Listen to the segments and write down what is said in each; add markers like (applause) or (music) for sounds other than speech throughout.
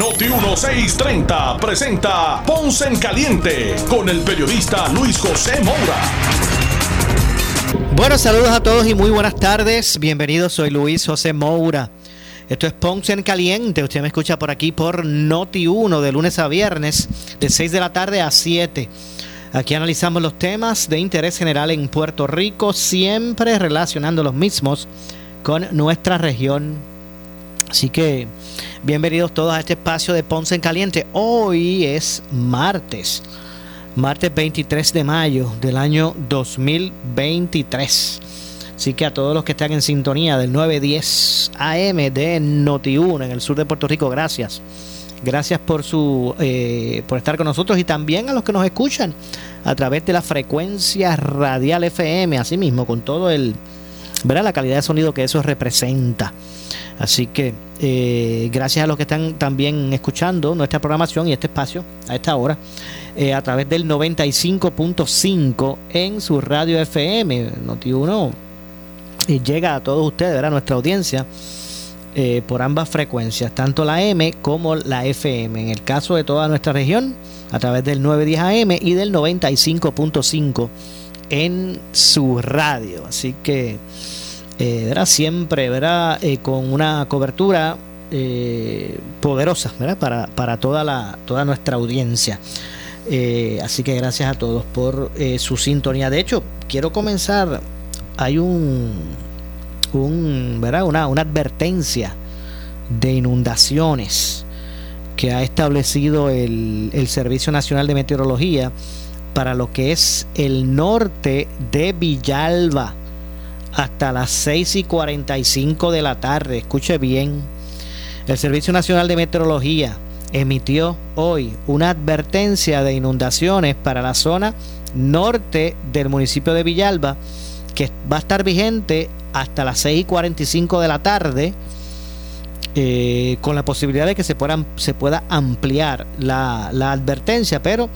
Noti 1630 presenta Ponce en Caliente con el periodista Luis José Moura. Bueno, saludos a todos y muy buenas tardes. Bienvenidos, soy Luis José Moura. Esto es Ponce en Caliente. Usted me escucha por aquí por Noti 1 de lunes a viernes de 6 de la tarde a 7. Aquí analizamos los temas de interés general en Puerto Rico, siempre relacionando los mismos con nuestra región. Así que bienvenidos todos a este espacio de Ponce en Caliente. Hoy es martes, martes 23 de mayo del año 2023. Así que a todos los que están en sintonía del 910 AM de Noti1 en el sur de Puerto Rico, gracias. Gracias por su eh, por estar con nosotros y también a los que nos escuchan a través de la frecuencia radial FM, así mismo con todo el verá la calidad de sonido que eso representa. Así que eh, gracias a los que están también escuchando nuestra programación y este espacio a esta hora eh, a través del 95.5 en su radio FM Noti1 y llega a todos ustedes, ¿verdad? nuestra audiencia eh, por ambas frecuencias, tanto la M como la FM. En el caso de toda nuestra región, a través del 910 AM y del 95.5 en su radio. Así que eh, verá siempre verá eh, con una cobertura poderosa ¿verdad? Para, para toda, la, toda nuestra audiencia. así que gracias a todos por su sintonía. De hecho, quiero comenzar. Hay un un, ¿verdad? Una, una advertencia de inundaciones que ha establecido el, el Servicio Nacional de Meteorología para lo que es el norte de Villalba hasta las 6 y 45 de la tarde. Escuche bien. El Servicio Nacional de Meteorología emitió hoy una advertencia de inundaciones para la zona norte del municipio de Villalba que va a estar vigente hasta las 6 y 45 de la tarde, eh, con la posibilidad de que se, puedan, se pueda ampliar la, advertencia, pero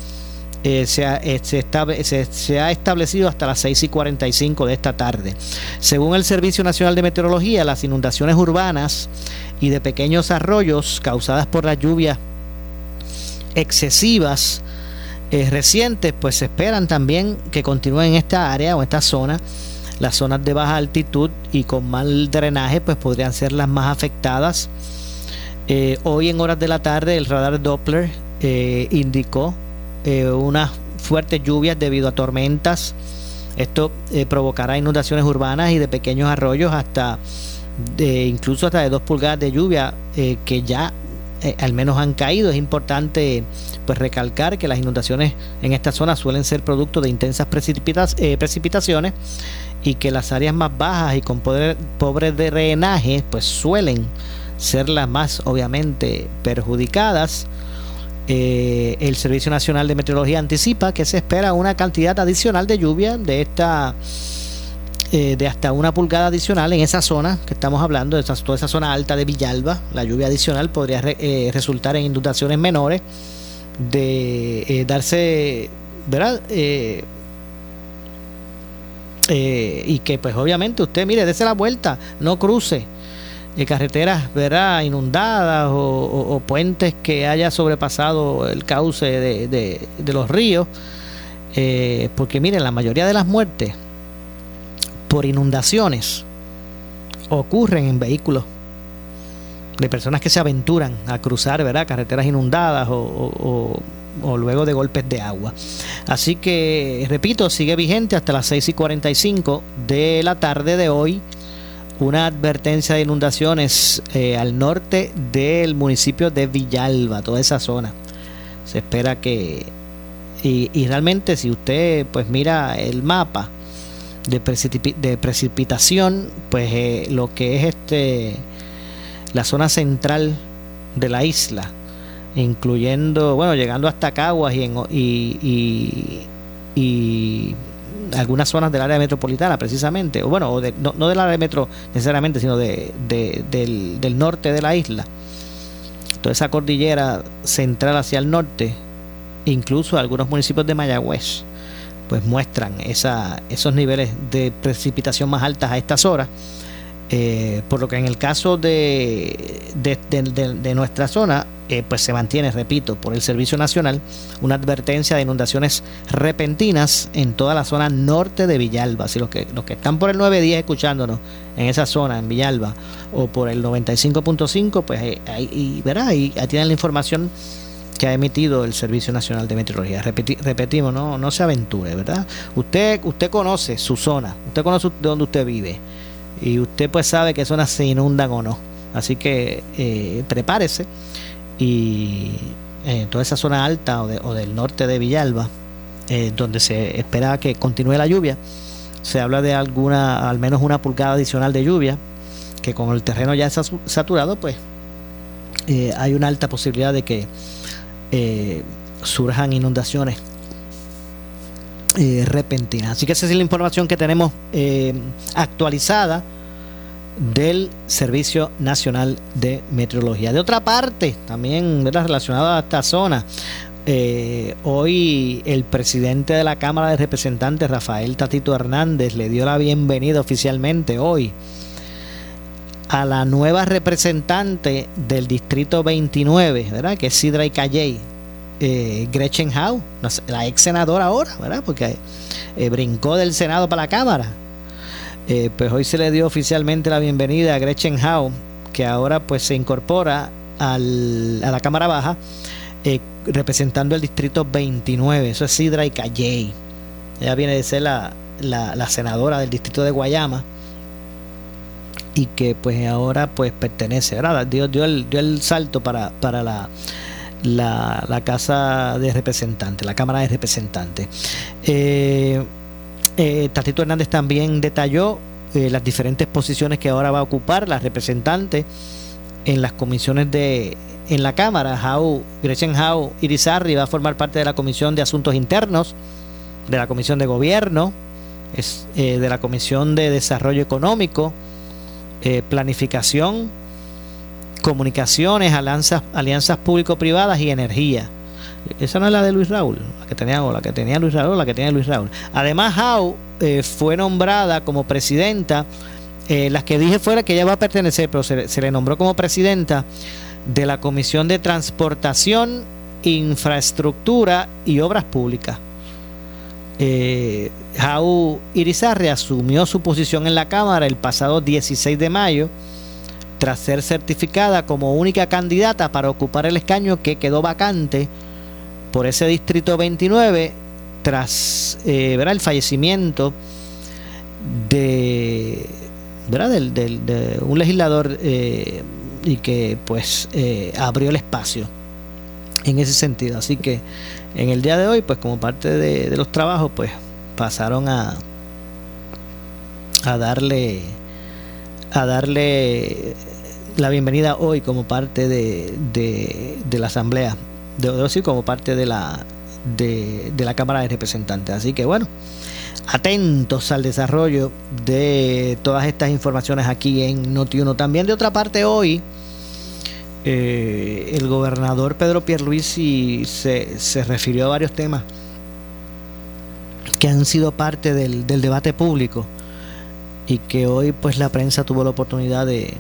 eh, se, ha, eh, se, ha establecido hasta las 6 y 45 de esta tarde. Según el Servicio Nacional de Meteorología, las inundaciones urbanas y de pequeños arroyos causadas por las lluvias excesivas recientes, pues se esperan también que continúen en esta área o esta zona las zonas de baja altitud y con mal drenaje pues podrían ser las más afectadas. Eh, hoy en horas de la tarde el radar Doppler eh, indicó eh, unas fuertes lluvias debido a tormentas. Esto provocará inundaciones urbanas y de pequeños arroyos hasta incluso hasta de dos pulgadas de lluvia que ya al menos han caído. Es importante pues recalcar que las inundaciones en esta zona suelen ser producto de intensas precipitaciones y que las áreas más bajas y con poder, pobres de drenaje pues suelen ser las más obviamente perjudicadas. Eh, el Servicio Nacional de Meteorología anticipa que se espera una cantidad adicional de lluvia de esta eh, de hasta una pulgada adicional en esa zona que estamos hablando, de toda esa zona alta de Villalba. La lluvia adicional podría eh, resultar en inundaciones menores, de darse, ¿verdad? Eh, y que pues obviamente usted, mire, dése la vuelta, no cruce eh, carreteras ¿verdad? inundadas o, puentes que haya sobrepasado el cauce de, los ríos. Eh, porque miren, la mayoría de las muertes por inundaciones ocurren en vehículos de personas que se aventuran a cruzar ¿verdad? carreteras inundadas o o luego de golpes de agua. Así que, repito, sigue vigente hasta las 6 y 45 de la tarde de hoy una advertencia de inundaciones eh, al norte del municipio de Villalba, toda esa zona. Se espera que... Y, realmente si usted pues mira el mapa de, precipitación, pues eh, lo que es este la zona central de la isla, incluyendo, bueno, llegando hasta Caguas y, y, y, algunas zonas del área metropolitana precisamente, o bueno, no, del área metro necesariamente, sino de, del, del norte de la isla. Toda esa cordillera central hacia el norte, incluso algunos municipios de Mayagüez, pues muestran esa, esos niveles de precipitación más altas a estas horas. Eh, por lo que en el caso de, de, nuestra zona, eh, pues se mantiene, repito, por el Servicio Nacional, una advertencia de inundaciones repentinas en toda la zona norte de Villalba. Si los que, los que están por el 910 escuchándonos en esa zona, en Villalba, o por el 95.5, pues ahí, ahí, verá, ahí tienen la información que ha emitido el Servicio Nacional de Meteorología. repetimos, no, no se aventure, ¿verdad? Usted, usted conoce su zona, usted conoce de dónde usted vive y usted pues sabe qué zonas se inundan o no. Así que eh, prepárese y en eh, toda esa zona alta o, del norte de Villalba, eh, donde se espera que continúe la lluvia, se habla de alguna, al menos una pulgada adicional de lluvia, que con el terreno ya saturado, pues hay una alta posibilidad de que surjan inundaciones eh, repentinas. Así que esa es la información que tenemos eh, actualizada del Servicio Nacional de Meteorología. De otra parte, también relacionada a esta zona, hoy el presidente de la Cámara de Representantes, Rafael Tatito Hernández, le dio la bienvenida oficialmente hoy a la nueva representante del Distrito 29, ¿verdad? Que es Sidra y Calley, eh, Gretchen Howe, la ex senadora ahora, ¿verdad? Porque eh, brincó del Senado para la Cámara. Eh, pues hoy se le dio oficialmente la bienvenida a Gretchen Howe, que ahora pues se incorpora al, a la Cámara Baja, representando el Distrito 29, eso es Sidra y Calley. Ella viene de ser la, la senadora del Distrito de Guayama y que pues ahora pues pertenece, ¿verdad? Dio, dio, el, dio el salto para, para la, la, Casa de Representantes, la Cámara de Representantes. Eh, eh, Tatito Hernández también detalló eh, las diferentes posiciones que ahora va a ocupar la representante en las comisiones de en la Cámara. Jau, Gretchen Jau Irizarri va a formar parte de la Comisión de Asuntos Internos, de la Comisión de Gobierno, es, de la Comisión de Desarrollo Económico, eh, planificación, comunicaciones, alianzas, alianzas público-privadas y energía. Esa no es la de Luis Raúl, la que tenía, la que tenía Luis Raúl, la que tenía Luis Raúl. Además, Hau eh, fue nombrada como presidenta, eh, las que dije fuera que ella va a pertenecer, pero se, le nombró como presidenta de la Comisión de Transportación, Infraestructura y Obras Públicas eh, Jau Irizarry asumió su posición en la Cámara el pasado 16 de mayo tras ser certificada como única candidata para ocupar el escaño que quedó vacante por ese distrito 29 tras eh, el fallecimiento de, de un legislador eh, y que pues eh, abrió el espacio en ese sentido. Así que en el día de hoy, pues como parte de, los trabajos, pues pasaron a, a darle a darle la bienvenida hoy como parte de, de, la asamblea, de, decir como parte de la de, la Cámara de Representantes. Así que bueno, atentos al desarrollo de todas estas informaciones aquí en Noti1. También de otra parte hoy eh, el gobernador Pedro Pierluisi se, se refirió a varios temas que han sido parte del, debate público y que hoy pues la prensa tuvo la oportunidad de,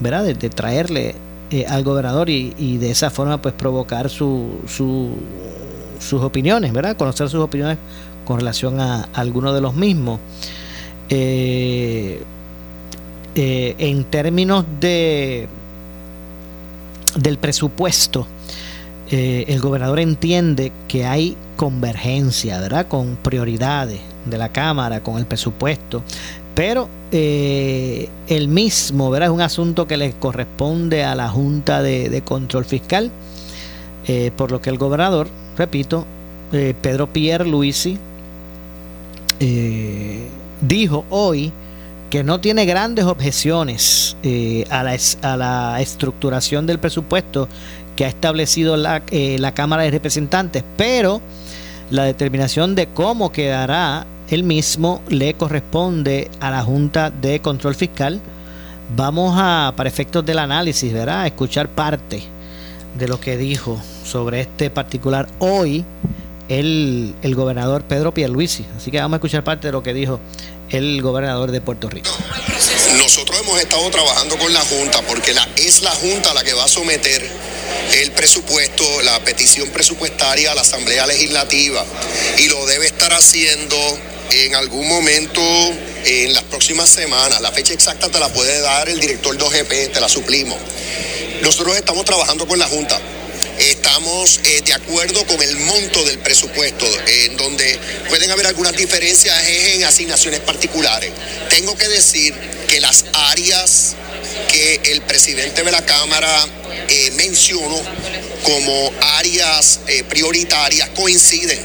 ¿verdad? de, traerle eh, al gobernador y, de esa forma pues provocar su, sus opiniones, ¿verdad? conocer sus opiniones con relación a, algunos de los mismos. Eh, en términos de del presupuesto, eh, el gobernador entiende que hay convergencia, ¿verdad? Con prioridades de la Cámara, con el presupuesto, pero eh, el mismo, ¿verdad? Es un asunto que le corresponde a la Junta de, Control Fiscal, eh, por lo que el gobernador, repito, Pedro Pierre Luisi, dijo hoy que no tiene grandes objeciones eh, a, la, estructuración del presupuesto que ha establecido eh, la Cámara de Representantes, pero la determinación de cómo quedará el mismo le corresponde a la Junta de Control Fiscal. Vamos a, para efectos del análisis, ¿verdad? A escuchar parte de lo que dijo sobre este particular hoy el, el gobernador Pedro Pierluisi. Así que vamos a escuchar parte de lo que dijo el gobernador de Puerto Rico. Nosotros hemos estado trabajando con la Junta porque es la Junta la que va a someter el presupuesto, la petición presupuestaria a la Asamblea Legislativa y lo debe estar haciendo en algún momento en las próximas semanas. La fecha exacta te la puede dar el director de OGP, te la suplimos. Nosotros estamos trabajando con la Junta estamos eh, de acuerdo con el monto del presupuesto, en donde pueden haber algunas diferencias en asignaciones particulares. Tengo que decir que las áreas que el presidente de la Cámara eh, mencionó como áreas eh, prioritarias coinciden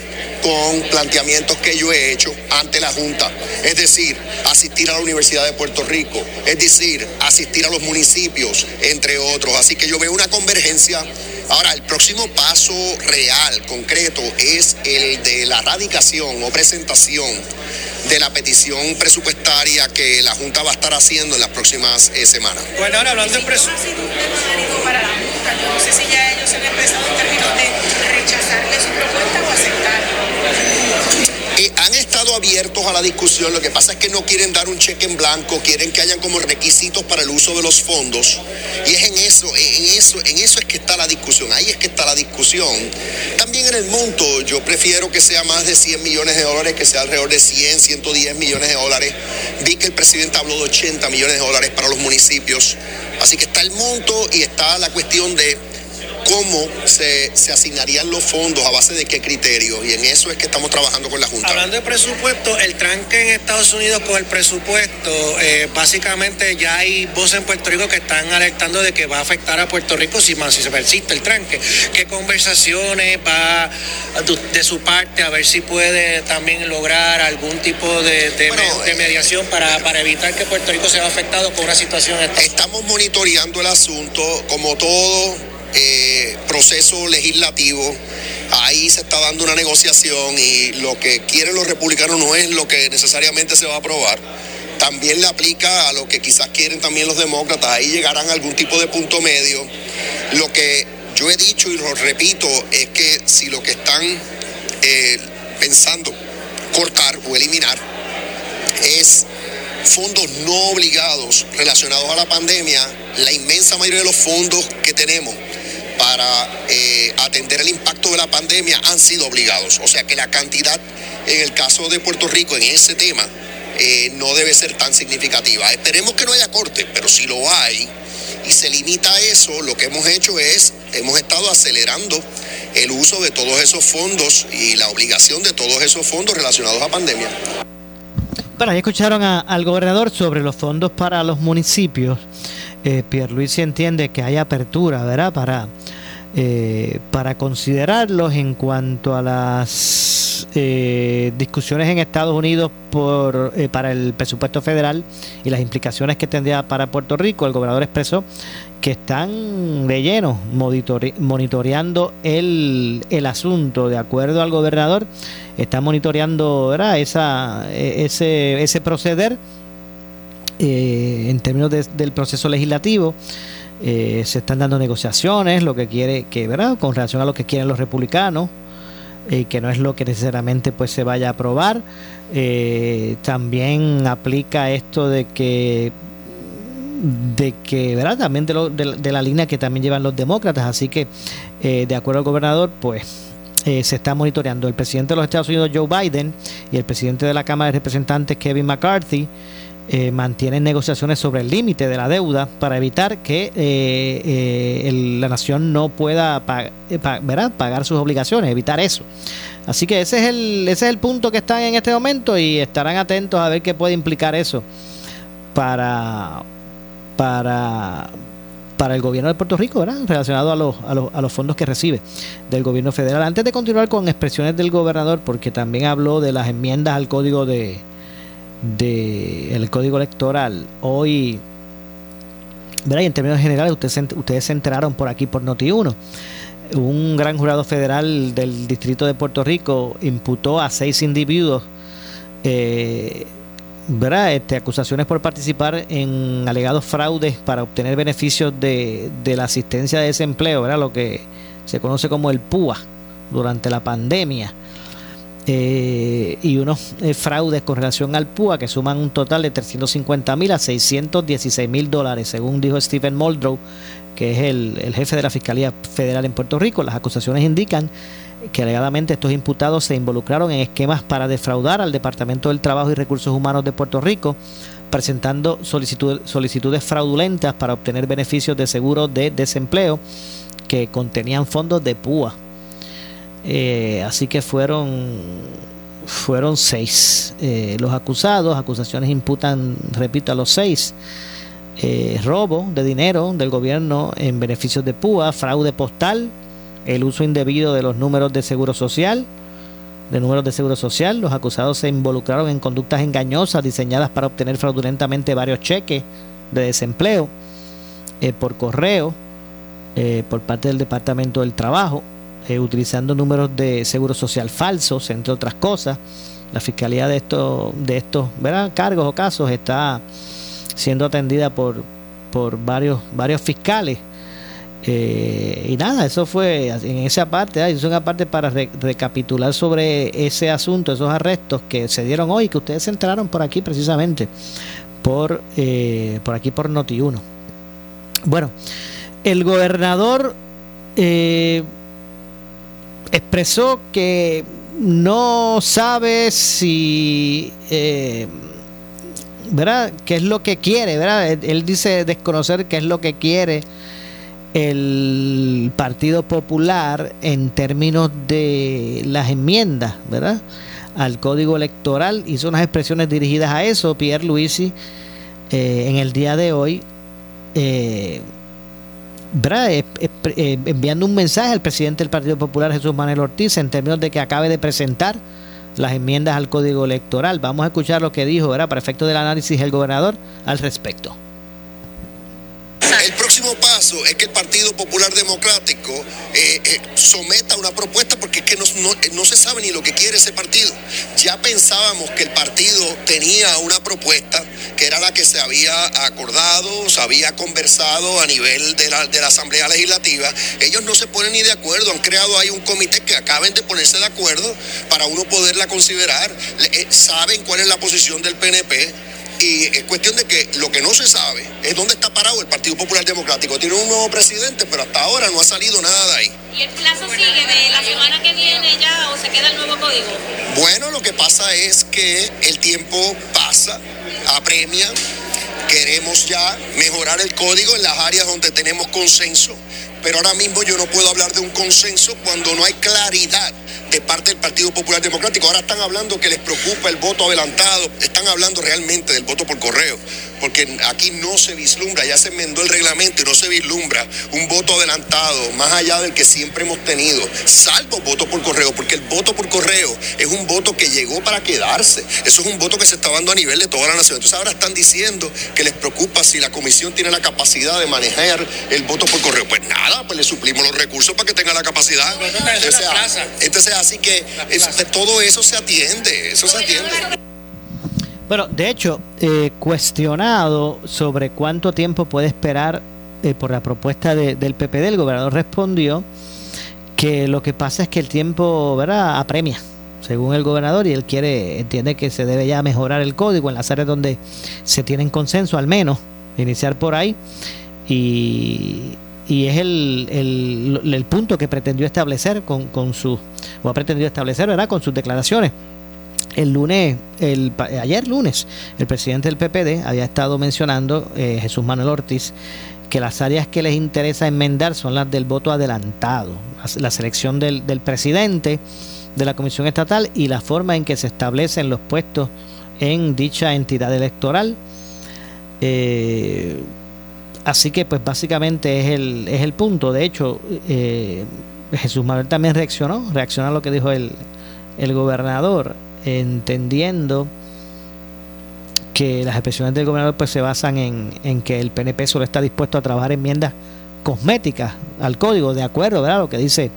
con planteamientos que yo he hecho ante la Junta, es decir, asistir a la Universidad de Puerto Rico, es decir, asistir a los municipios, entre otros. Así que yo veo una convergencia. Ahora, el próximo paso real, concreto, es el de la radicación o presentación de la petición presupuestaria que la Junta va a estar haciendo en las próximas eh, semanas. Bueno, ahora hablando de presupuesto. para la Junta, no sé si ya ellos han empezado en términos de rechazarle su propuesta o aceptarla. Han estado abiertos a la discusión, lo que pasa es que no quieren dar un cheque en blanco, quieren que hayan como requisitos para el uso de los fondos. Y es en eso, en eso, en eso es que está la discusión, ahí es que está la discusión. También en el monto, yo prefiero que sea más de 100 millones de dólares, que sea alrededor de 100, 110 millones de dólares. Vi que el presidente habló de 80 millones de dólares para los municipios. Así que está el monto y está la cuestión de cómo se, asignarían los fondos, a base de qué criterios, y en eso es que estamos trabajando con la Junta. Hablando de presupuesto, el tranque en Estados Unidos con el presupuesto, eh, básicamente ya hay voces en Puerto Rico que están alertando de que va a afectar a Puerto Rico si, si se persiste el tranque. ¿Qué conversaciones va de su parte a ver si puede también lograr algún tipo de, de, eh, mediación para, para evitar que Puerto Rico sea afectado con una situación? Estamos monitoreando el asunto, como todo eh, proceso legislativo. Ahí se está dando una negociación y lo que quieren los republicanos no es lo que necesariamente se va a aprobar. También le aplica a lo que quizás quieren también los demócratas. Ahí llegarán a algún tipo de punto medio. Lo que yo he dicho y lo repito es que si lo que están eh, pensando cortar o eliminar es fondos no obligados relacionados a la pandemia, la inmensa mayoría de los fondos que tenemos para eh, atender el impacto de la pandemia han sido obligados. O sea que la cantidad en el caso de Puerto Rico en ese tema eh, no debe ser tan significativa. Esperemos que no haya corte, pero si lo hay y se limita a eso, lo que hemos hecho es, hemos estado acelerando el uso de todos esos fondos y la obligación de todos esos fondos relacionados a pandemia. Bueno, ya escucharon al gobernador sobre los fondos para los municipios. Eh, Pierluisi entiende que hay apertura, ¿verdad? Para eh, para considerarlos en cuanto a las eh, discusiones en Estados Unidos por, eh, para el presupuesto federal y las implicaciones que tendría para Puerto Rico. El gobernador expresó que están de lleno monitoreando el, el asunto. De acuerdo al gobernador, está monitoreando Esa, e, ese, ese proceder en términos del proceso legislativo. Eh, se están dando negociaciones, lo que quiere, que, ¿verdad? Con relación a lo que quieren los republicanos, y que no es lo que necesariamente pues se vaya a aprobar. Eh, también aplica esto de que de que, ¿verdad? También de, la línea que también llevan los demócratas, así que eh, de acuerdo al gobernador, pues se está monitoreando. El presidente de los Estados Unidos, Joe Biden, y el presidente de la Cámara de Representantes, Kevin McCarthy, eh, mantienen negociaciones sobre el límite de la deuda para evitar que eh, eh, la nación no pueda pagar sus obligaciones, evitar eso. Así que ese es, el, ese es el punto que están en este momento y estarán atentos a ver qué puede implicar eso para, para, para el gobierno de Puerto Rico, ¿verdad? relacionado a los, a, los, a los fondos que recibe del gobierno federal. Antes de continuar con expresiones del gobernador, porque también habló de las enmiendas al código de, del código electoral. Hoy, ¿verdad? En términos generales, ustedes, ustedes se enteraron por aquí por Noti1. Un gran jurado federal del Distrito de Puerto Rico imputó a seis individuos eh, ¿verdad? Este, acusaciones por participar en alegados fraudes para obtener beneficios de, de la asistencia de desempleo, ¿verdad? lo que se conoce como el PUA durante la pandemia. Eh, y unos eh, fraudes con relación al PUA que suman un total de 350 mil a 616 mil dólares, según dijo Stephen Muldrow, que es el, el, jefe de la Fiscalía Federal en Puerto Rico. Las acusaciones indican que alegadamente estos imputados se involucraron en esquemas para defraudar al Departamento del Trabajo y Recursos Humanos de Puerto Rico, presentando solicitudes fraudulentas para obtener beneficios de seguro de desempleo que contenían fondos de PUA. Eh, así que fueron, fueron seis eh, los acusados. Acusaciones imputan, repito, a los seis. Eh, robo de dinero del gobierno en beneficios de PUA, fraude postal, el uso indebido de los números de seguro social, de números de seguro social. Los acusados se involucraron en conductas engañosas diseñadas para obtener fraudulentamente varios cheques de desempleo por correo por parte del Departamento del Trabajo eh, utilizando números de seguro social falsos, entre otras cosas. La fiscalía de estos, de estos cargos o casos está siendo atendida por, por varios, varios fiscales. Eh, y nada, eso fue en esa parte, es una parte para recapitular sobre ese asunto, esos arrestos que se dieron hoy, que ustedes se enteraron por aquí precisamente, por, eh, por aquí por Noti1. Bueno, el gobernador eh, expresó que no sabe si, eh, ¿verdad? ¿Qué es lo que quiere, ¿verdad? Él dice desconocer qué es lo que quiere el Partido Popular en términos de las enmiendas, ¿verdad? Al código electoral. Hizo unas expresiones dirigidas a eso, Pierre Luisi, eh, en el día de hoy. Eh, eh, enviando un mensaje al presidente del Partido Popular, Jesús Manuel Ortiz, en términos de que acabe de presentar las enmiendas al Código Electoral. Vamos a escuchar lo que dijo, ¿verdad? para efecto del análisis, el gobernador al respecto. Es que el Partido Popular Democrático eh, eh, someta una propuesta porque es que no, no, se sabe ni lo que quiere ese partido. Ya pensábamos que el partido tenía una propuesta que era la que se había acordado, se había conversado a nivel de la, Asamblea Legislativa. Ellos no se ponen ni de acuerdo, han creado ahí un comité que acaben de ponerse de acuerdo para uno poderla considerar. Eh, saben cuál es la posición del PNP y es cuestión de que lo que no se sabe es dónde está parado el Partido Popular Democrático. Tiene un nuevo presidente, pero hasta ahora no ha salido nada de ahí. ¿Y el plazo sigue de la semana que viene ya o se queda el nuevo código? Bueno, lo que pasa es que el tiempo pasa, apremia, queremos ya mejorar el código en las áreas donde tenemos consenso, pero ahora mismo yo no puedo hablar de un consenso cuando no hay claridad de parte del Partido Popular Democrático. Ahora están hablando que les preocupa el voto adelantado, están hablando realmente del voto por correo, porque aquí no se vislumbra, ya se enmendó el reglamento y no se vislumbra un voto adelantado más allá del que siempre hemos tenido, salvo voto por correo, porque el voto por correo es un voto que llegó para quedarse, eso es un voto que se está dando a nivel de toda la nación. Entonces ahora están diciendo que les preocupa si la comisión tiene la capacidad de manejar el voto por correo. Pues nada, pues le suplimos los recursos para que tenga la capacidad. Entonces, así que todo eso se atiende, eso se atiende. Bueno, de hecho, eh, cuestionado sobre cuánto tiempo puede esperar eh, por la propuesta del PPD, el gobernador respondió que lo que pasa es que el tiempo, ¿verdad?, apremia, según el gobernador, y él quiere, entiende que se debe ya mejorar el código en las áreas donde se tienen consenso, al menos, iniciar por ahí. Y, y es el, el, punto que pretendió establecer con, con su, o ha pretendido establecer, ¿verdad?, con sus declaraciones. El lunes, el, ayer lunes, el presidente del PPD había estado mencionando, eh, Jesús Manuel Ortiz, que las áreas que les interesa enmendar son las del voto adelantado, la selección del, del presidente de la Comisión Estatal y la forma en que se establecen los puestos en dicha entidad electoral. Eh, Así que pues básicamente es el, es el punto. De hecho, eh, Jesús Manuel también reaccionó, reaccionó a lo que dijo el, el gobernador, entendiendo que las expresiones del gobernador pues se basan en, en, que el PNP solo está dispuesto a trabajar enmiendas cosméticas al código, de acuerdo, ¿verdad? Lo que dice,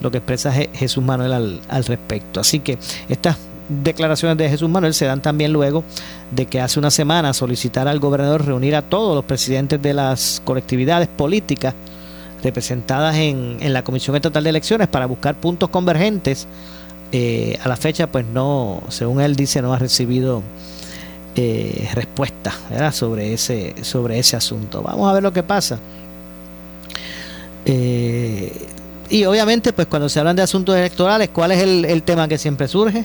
lo que expresa Jesús Manuel al, al respecto. Así que estas declaraciones de Jesús Manuel se dan también luego de que hace una semana solicitara al gobernador reunir a todos los presidentes de las colectividades políticas representadas en, en la Comisión Estatal de Elecciones para buscar puntos convergentes. Eh, a la fecha, pues no, según él dice, no ha recibido eh, respuesta sobre ese sobre ese asunto. Vamos a ver lo que pasa. Eh, y obviamente, pues cuando se hablan de asuntos electorales, ¿cuál es el, el, tema que siempre surge?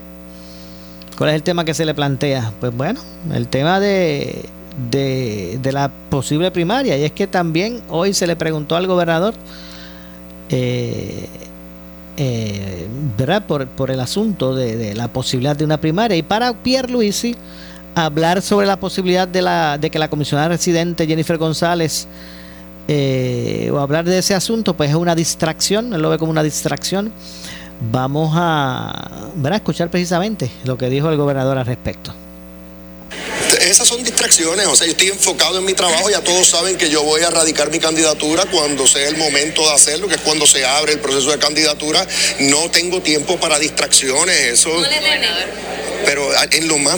¿Cuál es el tema que se le plantea? Pues bueno, el tema de, de, la posible primaria. Y es que también hoy se le preguntó al gobernador, eh, eh, ¿verdad? Por, por, el asunto de, la posibilidad de una primaria. Y para Pierre Luisi, hablar sobre la posibilidad de, la, de que la comisionada residente Jennifer González eh, o hablar de ese asunto, pues es una distracción, él lo ve como una distracción. Vamos a, a escuchar precisamente lo que dijo el gobernador al respecto esas son distracciones, o sea, yo estoy enfocado en mi trabajo, ya todos saben que yo voy a radicar mi candidatura cuando sea el momento de hacerlo, que es cuando se abre el proceso de candidatura, no tengo tiempo para distracciones, eso... No pero en lo más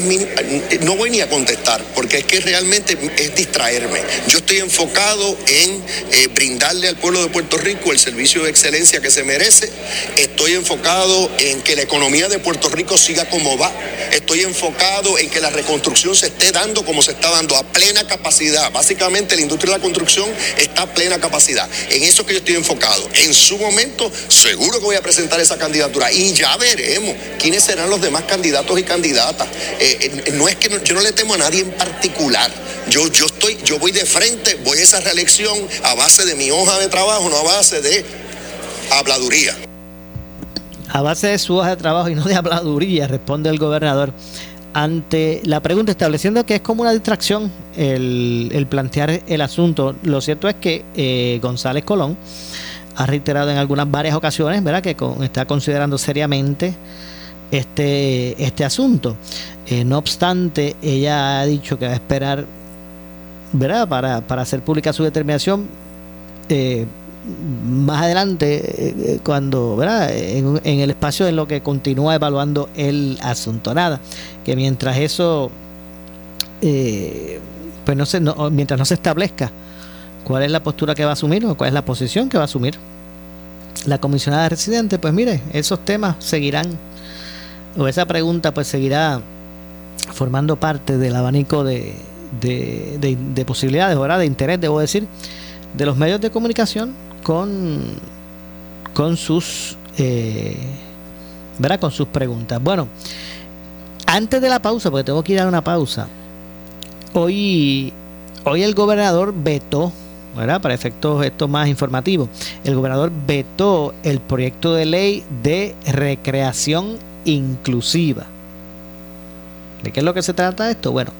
no voy ni a contestar, porque es que realmente es distraerme. Yo estoy enfocado en eh, brindarle al pueblo de Puerto Rico el servicio de excelencia que se merece. Estoy enfocado en que la economía de Puerto Rico siga como va. Estoy enfocado en que la reconstrucción se esté dando como se está dando, a plena capacidad. Básicamente la industria de la construcción está a plena capacidad. En eso que yo estoy enfocado. En su momento, seguro que voy a presentar esa candidatura y ya veremos quiénes serán los demás candidatos y candidata. Eh, eh, no es que yo no le temo a nadie en particular. Yo, yo estoy, yo voy de frente, voy a esa reelección a base de mi hoja de trabajo, no a base de habladuría. A base de su hoja de trabajo y no de habladuría, responde el gobernador ante la pregunta estableciendo que es como una distracción el, plantear el asunto. Lo cierto es que eh, González Colón ha reiterado en algunas varias ocasiones, ¿verdad?, que con, está considerando seriamente este, este asunto. Eh, no obstante, ella ha dicho que va a esperar ¿verdad? Para, para hacer pública su determinación eh, más adelante, eh, cuando ¿verdad? En, en, el espacio en lo que continúa evaluando el asunto. Nada, que mientras eso, eh, pues no se, no, mientras no se establezca cuál es la postura que va a asumir o cuál es la posición que va a asumir la comisionada residente, pues mire, esos temas seguirán o esa pregunta pues seguirá formando parte del abanico de, de, de, de posibilidades, ¿verdad? de interés, debo decir, de los medios de comunicación con, con sus eh, ¿verdad? con sus preguntas. Bueno, antes de la pausa, porque tengo que ir a una pausa, hoy, hoy el gobernador vetó ¿verdad? Para efectos esto más informativos, el gobernador vetó el proyecto de ley de recreación inclusiva. ¿De qué es lo que se trata esto? Bueno,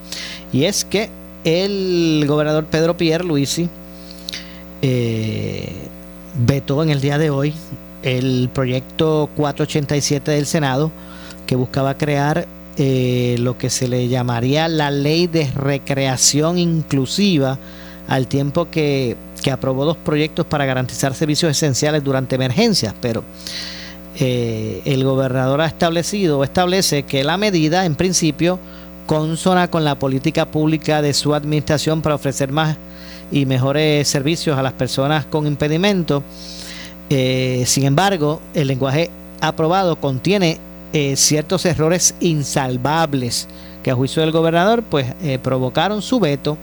y es que el gobernador Pedro Pierre Luisi eh, vetó en el día de hoy el proyecto 487 del Senado que buscaba crear eh, lo que se le llamaría la ley de recreación inclusiva al tiempo que, que aprobó dos proyectos para garantizar servicios esenciales durante emergencias, pero eh, el gobernador ha establecido o establece que la medida, en principio, consona con la política pública de su administración para ofrecer más y mejores servicios a las personas con impedimento. Eh, sin embargo, el lenguaje aprobado contiene eh, ciertos errores insalvables que a juicio del gobernador pues eh, provocaron su veto.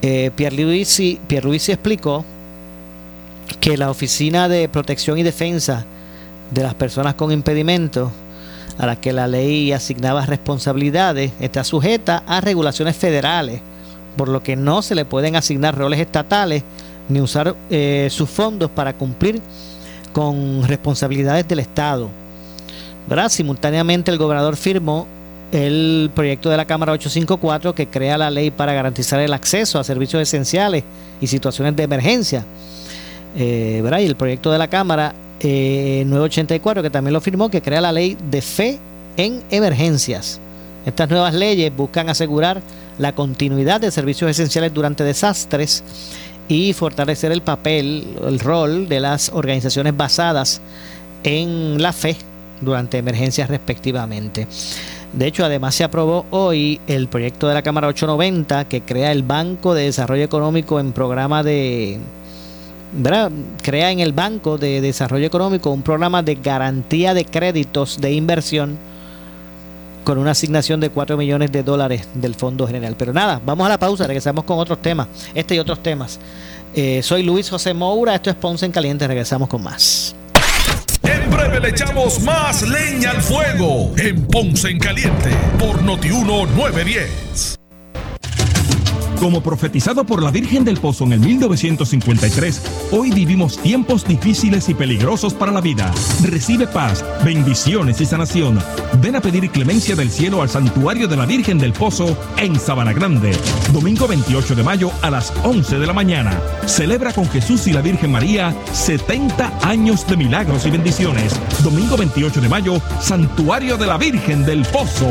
Pierluisi, Pierluisi explicó que la Oficina de Protección y Defensa de las personas con impedimento a la que la ley asignaba responsabilidades está sujeta a regulaciones federales, por lo que no se le pueden asignar roles estatales ni usar eh, sus fondos para cumplir con responsabilidades del Estado. ¿verdad? Simultáneamente el gobernador firmó el proyecto de la Cámara 854 que crea la ley para garantizar el acceso a servicios esenciales y situaciones de emergencia. Eh, ¿verdad? Y el proyecto de la Cámara eh, 984, que también lo firmó, que crea la ley de fe en emergencias. Estas nuevas leyes buscan asegurar la continuidad de servicios esenciales durante desastres y fortalecer el papel, el rol de las organizaciones basadas en la fe durante emergencias respectivamente. De hecho, además se aprobó hoy el proyecto de la Cámara 890 que crea el Banco de Desarrollo Económico en programa de... Crea en el Banco de Desarrollo Económico un programa de garantía de créditos de inversión con una asignación de 4 millones de dólares del Fondo General. Pero nada, vamos a la pausa, regresamos con otros temas, este y otros temas. Eh, soy Luis José Moura, esto es Ponce en Caliente, regresamos con más. En breve le echamos más leña al fuego en Ponce en Caliente por Notiuno 910. Como profetizado por la Virgen del Pozo en el 1953, hoy vivimos tiempos difíciles y peligrosos para la vida. Recibe paz, bendiciones y sanación. Ven a pedir clemencia del cielo al santuario de la Virgen del Pozo en Sabana Grande. Domingo 28 de mayo a las 11 de la mañana. Celebra con Jesús y la Virgen María 70 años de milagros y bendiciones. Domingo 28 de mayo, Santuario de la Virgen del Pozo.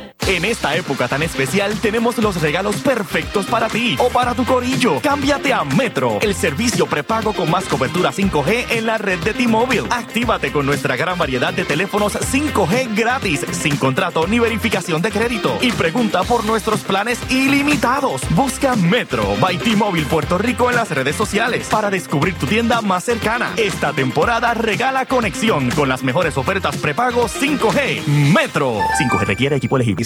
En esta época tan especial tenemos los regalos perfectos para ti o para tu corillo. Cámbiate a Metro, el servicio prepago con más cobertura 5G en la red de T-Mobile. Actívate con nuestra gran variedad de teléfonos 5G gratis, sin contrato ni verificación de crédito. Y pregunta por nuestros planes ilimitados. Busca Metro by T-Mobile Puerto Rico en las redes sociales para descubrir tu tienda más cercana. Esta temporada regala conexión con las mejores ofertas prepago 5G. Metro. 5G requiere equipo elegible.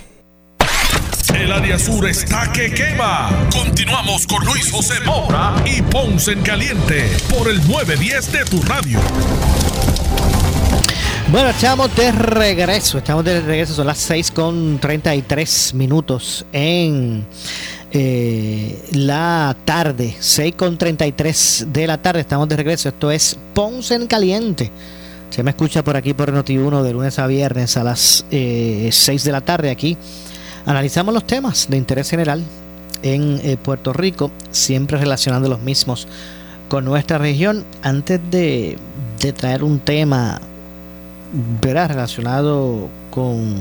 El área sur está que quema. Continuamos con Luis José Moura y Ponce en Caliente por el 910 de tu radio. Bueno, estamos de regreso. Estamos de regreso. Son las 6 con 33 minutos en eh, la tarde. 6 con 33 de la tarde. Estamos de regreso. Esto es Ponce en Caliente. Se me escucha por aquí por Noti1 de lunes a viernes a las eh, 6 de la tarde aquí. Analizamos los temas de interés general en eh, Puerto Rico, siempre relacionando los mismos con nuestra región. Antes de, traer un tema ¿verdad? relacionado con,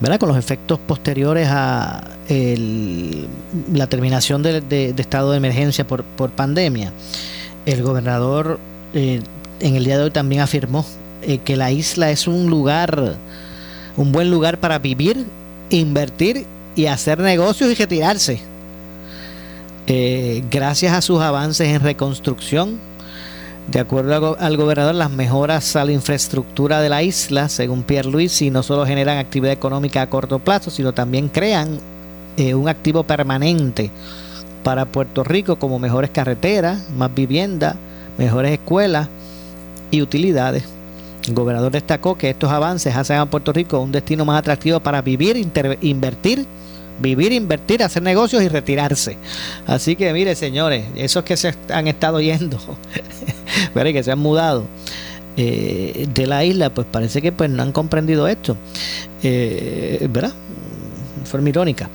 ¿verdad? con los efectos posteriores a la terminación de, estado de emergencia por, por pandemia, el gobernador eh, en el día de hoy también afirmó eh, que la isla es un lugar, un buen lugar para vivir invertir y hacer negocios y retirarse. Eh, gracias a sus avances en reconstrucción, De acuerdo al gobernador, las mejoras a la infraestructura de la isla, según Pierre Luis, no solo generan actividad económica a corto plazo, sino también crean eh, un activo permanente para Puerto Rico como mejores carreteras, más vivienda, mejores escuelas y utilidades. El gobernador destacó que estos avances hacen a Puerto Rico un destino más atractivo para vivir, invertir, vivir, invertir, hacer negocios y retirarse. Así que mire, señores, esos que se han estado yendo, (laughs) que se han mudado eh, de la isla, pues parece que pues no han comprendido esto. Eh, ¿Verdad? forma irónica.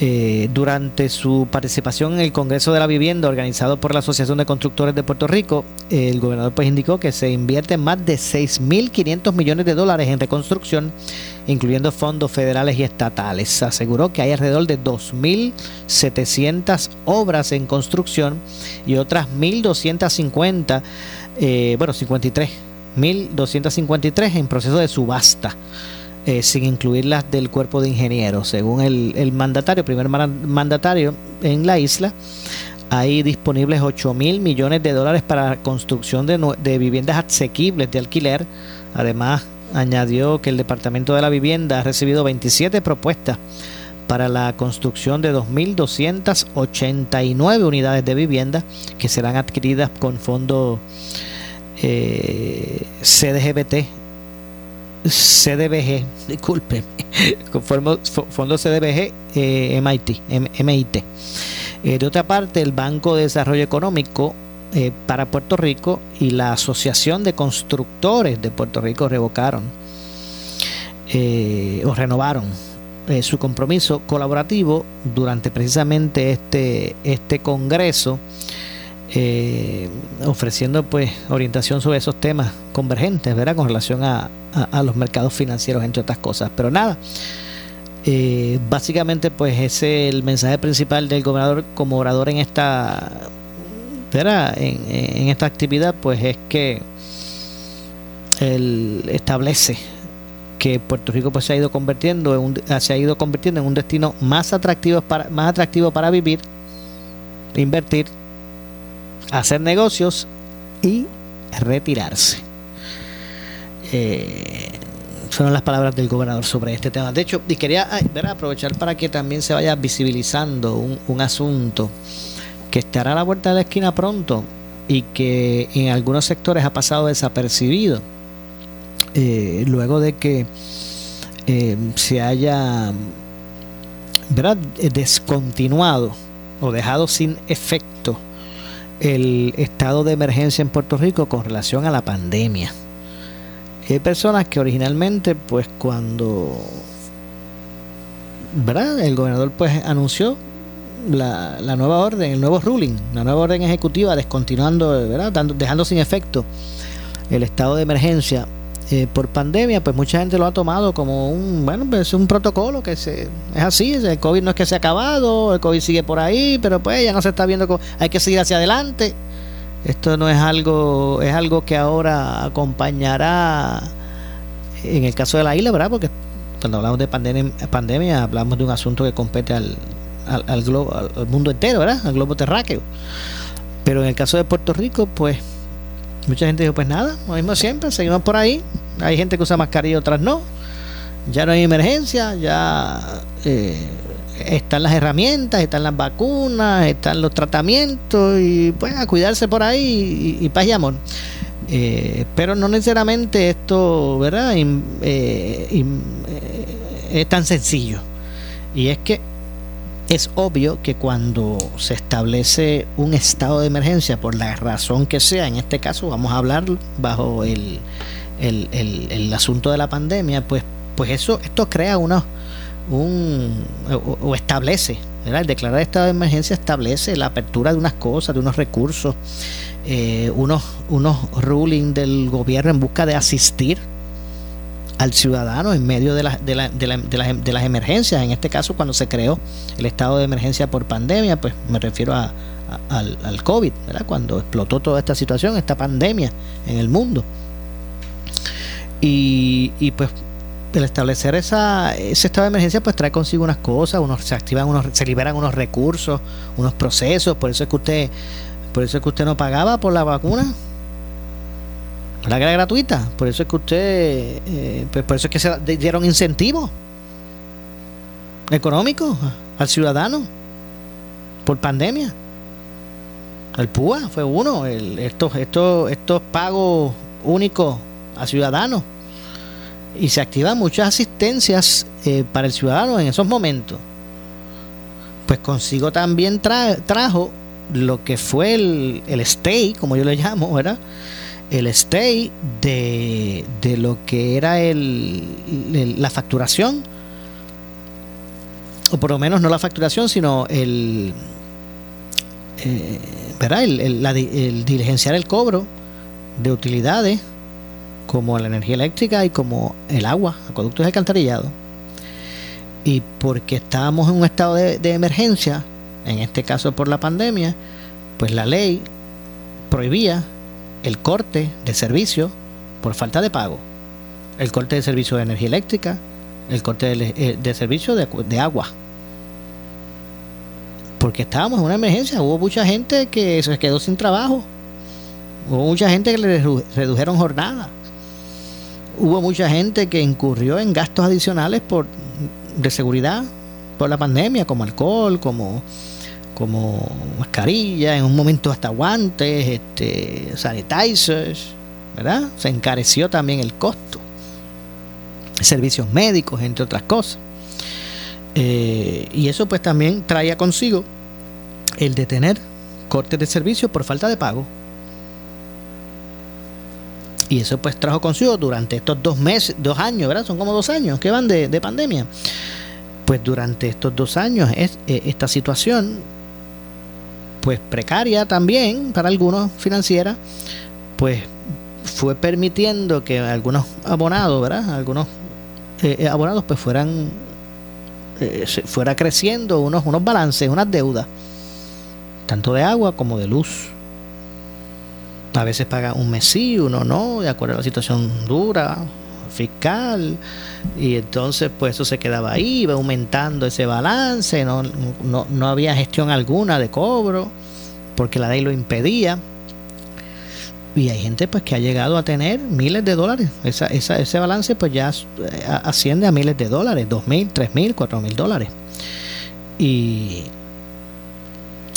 Eh, durante su participación en el Congreso de la Vivienda organizado por la Asociación de Constructores de Puerto Rico, el gobernador pues indicó que se invierte más de 6.500 millones de dólares en reconstrucción, incluyendo fondos federales y estatales. Aseguró que hay alrededor de 2.700 obras en construcción y otras 1.250, eh, bueno, 53, 1.253 en proceso de subasta. Eh, sin incluir las del cuerpo de ingenieros. Según el, mandatario, primer mandatario en la isla, hay disponibles 8 mil millones de dólares para la construcción de, de viviendas asequibles de alquiler. Además, añadió que el Departamento de la Vivienda ha recibido 27 propuestas para la construcción de 2.289 unidades de vivienda que serán adquiridas con fondos eh, CDGBT CDBG, disculpe, (laughs) Fondo CDBG eh, MIT. MIT. Eh, de otra parte, el Banco de Desarrollo Económico eh, para Puerto Rico y la Asociación de Constructores de Puerto Rico revocaron o renovaron su compromiso colaborativo durante precisamente este, este congreso eh, ofreciendo pues orientación sobre esos temas convergentes, ¿verdad? Con relación a, los mercados financieros, entre otras cosas. Pero nada, eh, básicamente pues ese es el mensaje principal del gobernador como orador en esta, ¿verdad? En, esta actividad, pues es que él establece que Puerto Rico pues se ha ido convirtiendo en un, se ha ido convirtiendo en un destino más atractivo para más atractivo para vivir, invertir hacer negocios y retirarse. Eh, fueron las palabras del gobernador sobre este tema. De hecho, y quería aprovechar para que también se vaya visibilizando un, asunto que estará a la vuelta de la esquina pronto y que en algunos sectores ha pasado desapercibido. Eh, luego de que eh, se haya ¿verdad? descontinuado o dejado sin efecto el estado de emergencia en Puerto Rico con relación a la pandemia. Hay personas que originalmente, pues cuando ¿verdad? el gobernador pues anunció la, la, nueva orden, el nuevo ruling, la nueva orden ejecutiva descontinuando, ¿verdad? Dejando sin efecto el estado de emergencia eh, por pandemia, pues mucha gente lo ha tomado como un, bueno, pues un protocolo que se, es así, el COVID no es que se ha acabado, el COVID sigue por ahí, pero pues ya no se está viendo, hay que seguir hacia adelante. Esto no es algo, es algo que ahora acompañará, en el caso de la isla, ¿verdad? Porque cuando hablamos de pandemia, pandemia hablamos de un asunto que compete al, al, globo, al mundo entero, ¿verdad? Al globo terráqueo. Pero en el caso de Puerto Rico, pues Mucha gente dijo, pues nada, lo mismo siempre, seguimos por ahí. Hay gente que usa mascarilla, otras no. Ya no hay emergencia, ya eh, están las herramientas, están las vacunas, están los tratamientos y pues a cuidarse por ahí y, paz y amor. Eh, pero no necesariamente esto, ¿verdad? Eh, es tan sencillo. Y es que es obvio que cuando se establece un estado de emergencia, por la razón que sea, en este caso vamos a hablar bajo el, el, asunto de la pandemia, pues, pues eso, esto crea una, un, o, establece, el declarar estado de emergencia establece la apertura de unas cosas, de unos recursos, eh, unos, unos rulings del gobierno en busca de asistir al ciudadano en medio de, de, de, las emergencias. En este caso, cuando se creó el estado de emergencia por pandemia, pues me refiero a, al, al, COVID, ¿verdad? cuando explotó toda esta situación, esta pandemia en el mundo. Y, y pues el establecer esa, ese estado de emergencia pues trae consigo unas cosas, unos, se activan unos, se liberan unos recursos, unos procesos, por eso es que usted, por eso es que usted no pagaba por la vacuna, ¿Verdad que era gratuita? Por eso es que usted, eh, pues por eso es que se dieron incentivos económicos al ciudadano por pandemia. El PUA fue uno, el, estos, estos, estos pagos únicos a ciudadanos. Y se activan muchas asistencias eh, para el ciudadano en esos momentos. Pues consigo también trajo lo que fue el, el stay, como yo le llamo, ¿verdad? El stay de, de lo que era el, la facturación, o por lo menos no la facturación, sino el, eh, ¿verdad? El, el, diligenciar el cobro de utilidades como la energía eléctrica y como el agua, acueductos de alcantarillado. Y porque estábamos en un estado de, de emergencia, en este caso por la pandemia, pues la ley prohibía el corte de servicio por falta de pago, el corte de servicio de energía eléctrica, el corte de, eh, servicio de, agua. Porque estábamos en una emergencia, hubo mucha gente que se quedó sin trabajo, hubo mucha gente que le redujeron jornada, hubo mucha gente que incurrió en gastos adicionales por de seguridad por la pandemia, como alcohol, como como mascarilla, en un momento hasta guantes, este, sanitizers, ¿verdad? Se encareció también el costo. Servicios médicos, entre otras cosas. Eh, y eso pues también traía consigo el detener cortes de servicio por falta de pago. Y eso pues trajo consigo durante estos dos meses, dos años, ¿verdad? Son como dos años que van de, pandemia. Pues durante estos dos años es, eh, esta situación pues precaria también para algunos financiera, pues fue permitiendo que algunos abonados, ¿verdad? Algunos eh, eh, abonados pues fueran eh, fuera creciendo unos unos balances, unas deudas, tanto de agua como de luz. A veces pagan un mes sí, uno no, de acuerdo a la situación dura, fiscal y entonces pues eso se quedaba ahí, iba aumentando ese balance, no, no, no había gestión alguna de cobro porque la ley lo impedía. Y hay gente pues que ha llegado a tener miles de dólares. Esa, ese balance pues ya eh, asciende a miles de dólares, dos mil, tres mil, cuatro mil dólares. Y,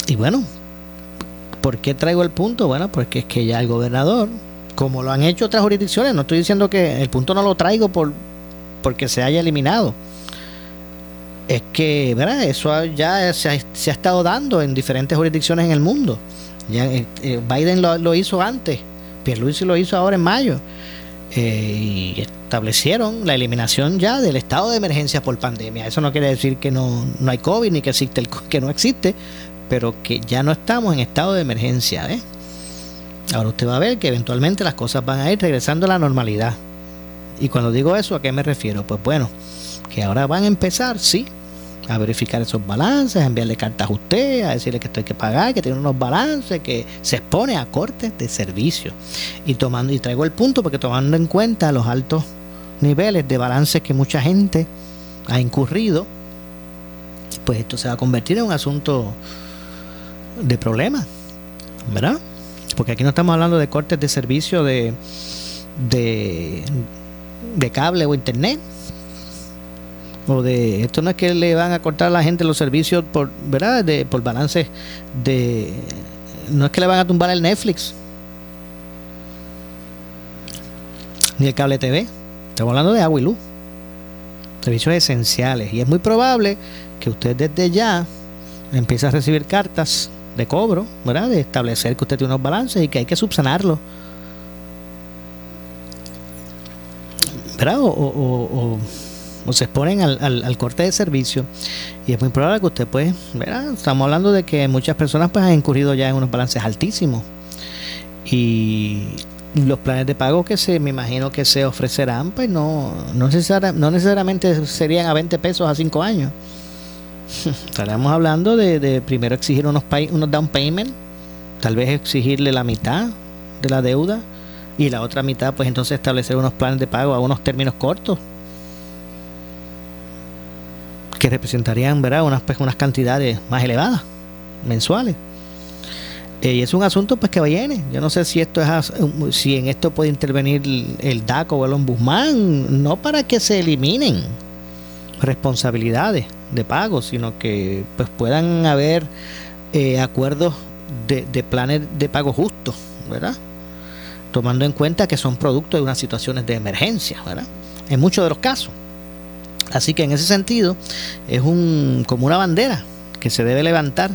y bueno, ¿por qué traigo el punto? Bueno, porque es que ya el gobernador como lo han hecho otras jurisdicciones. No estoy diciendo que el punto no lo traigo por porque se haya eliminado. Es que, ¿verdad? Eso ya se ha, estado dando en diferentes jurisdicciones en el mundo. Eh, eh, Biden lo, hizo antes, Pierluisi lo hizo ahora en mayo. Eh, y establecieron la eliminación ya del estado de emergencia por pandemia. Eso no quiere decir que no, no hay COVID ni que existe el que no existe, pero que ya no estamos en estado de emergencia. ¿eh? Ahora usted va a ver que eventualmente las cosas van a ir regresando a la normalidad. Y cuando digo eso, ¿a qué me refiero? Pues bueno, que ahora van a empezar, sí, a verificar esos balances, a enviarle cartas a usted, a decirle que esto hay que pagar, que tiene unos balances, que se expone a cortes de servicio. Y tomando, y traigo el punto porque tomando en cuenta los altos niveles de balances que mucha gente ha incurrido, pues esto se va a convertir en un asunto de problema, ¿verdad? porque aquí no estamos hablando de cortes de servicio de, de, cable o internet. O de esto no es que le van a cortar a la gente los servicios por, ¿verdad? De, por balances de no es que le van a tumbar el Netflix ni el cable TV. Estamos hablando de agua y luz. Servicios esenciales. Y es muy probable que usted desde ya empiece a recibir cartas de cobro, ¿verdad? De establecer que usted tiene unos balances y que hay que subsanarlo. ¿Verdad? O, se exponen al, corte de servicio y es muy probable que usted pues, ¿verdad? Estamos hablando de que muchas personas pues han incurrido ya en unos balances altísimos y los planes de pago que se me imagino que se ofrecerán pues no no, no necesariamente serían a 20 pesos a 5 años Estaríamos hablando de, primero exigir unos, unos down payment, tal vez exigirle la mitad de la deuda y la otra mitad, pues entonces establecer unos planes de pago a unos términos cortos que representarían ¿verdad? Unas, pues, unas cantidades más elevadas mensuales. Eh, y es un asunto pues que viene. Yo no sé si esto es si en esto puede intervenir el, DACO o el ombudsman, no para que se eliminen responsabilidades de pago, sino que pues puedan haber eh, acuerdos de, de, planes de pago justos, ¿verdad? Tomando en cuenta que son producto de unas situaciones de emergencia, ¿verdad? En muchos de los casos. Así que en ese sentido es un como una bandera que se debe levantar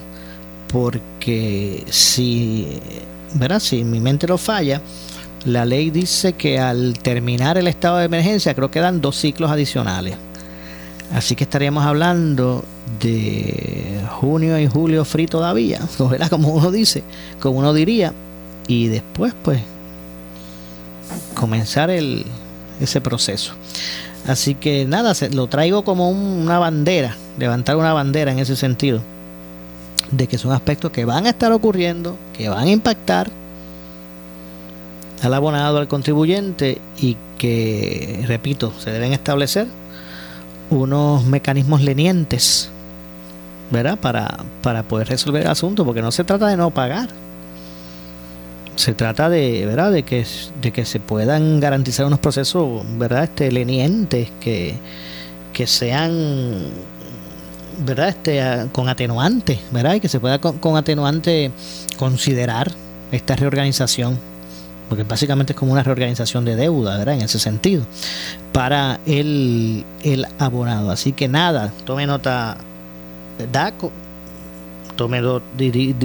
porque si, ¿verdad? si mi mente no falla, la ley dice que al terminar el estado de emergencia creo que dan dos ciclos adicionales. Así que estaríamos hablando de junio y julio free todavía, (laughs) ¿verdad? como uno dice, como uno diría, y después pues comenzar el, ese proceso. Así que nada, lo traigo como una bandera, levantar una bandera en ese sentido de que son aspectos que van a estar ocurriendo, que van a impactar al abonado, al contribuyente y que, repito, se deben establecer unos mecanismos lenientes, ¿verdad? Para, para poder resolver el asunto, porque no se trata de no pagar. Se trata de, ¿verdad? De que, de que se puedan garantizar unos procesos, ¿verdad? Este, lenientes, que, que sean ¿verdad? Este, con atenuante, ¿verdad? Y que se pueda con, atenuante considerar esta reorganización, porque básicamente es como una reorganización de deuda, ¿verdad? En ese sentido, para el, el abonado. Así que nada, tome nota DACO, tome do,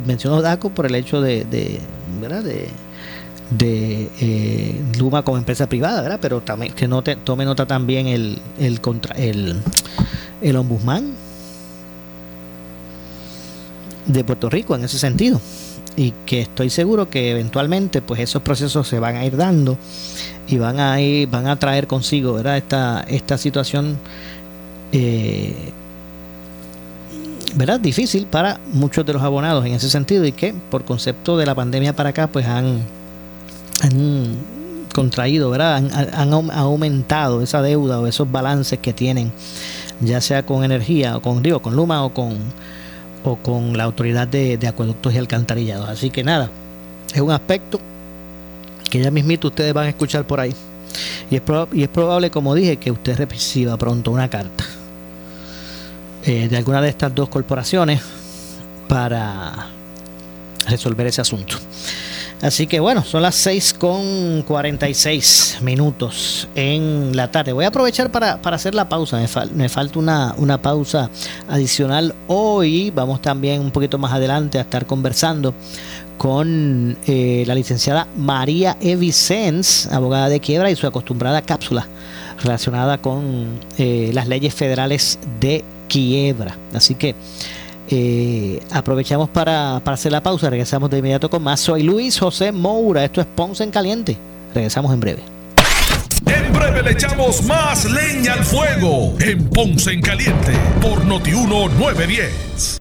menciono DACO por el hecho de. De, de eh, Luma como empresa privada, ¿verdad? Pero también que note, tome nota también el, el, contra, el, el ombudsman de Puerto Rico en ese sentido y que estoy seguro que eventualmente pues esos procesos se van a ir dando y van a ir, van a traer consigo ¿verdad? esta esta situación eh, ¿verdad? difícil para muchos de los abonados en ese sentido y que por concepto de la pandemia para acá pues han, han contraído ¿verdad? Han, han, aumentado esa deuda o esos balances que tienen ya sea con energía o con digo, con Luma o con o con la autoridad de, acueductos y alcantarillados. Así que nada, es un aspecto que ya mismito ustedes van a escuchar por ahí. Y es, y es probable, como dije, que usted reciba pronto una carta eh, de alguna de estas dos corporaciones para resolver ese asunto. Así que bueno, son las 6 con 46 minutos en la tarde. Voy a aprovechar para, hacer la pausa. Me, falta una, una, pausa adicional hoy. Vamos también un poquito más adelante a estar conversando con eh, la licenciada María Evicens, abogada de quiebra, y su acostumbrada cápsula relacionada con eh, las leyes federales de quiebra. Así que eh, aprovechamos para, hacer la pausa, regresamos de inmediato con más. Soy Luis José Moura, esto es Ponce en Caliente. Regresamos en breve. En breve le echamos más leña al fuego en Ponce en Caliente por Notiuno 910.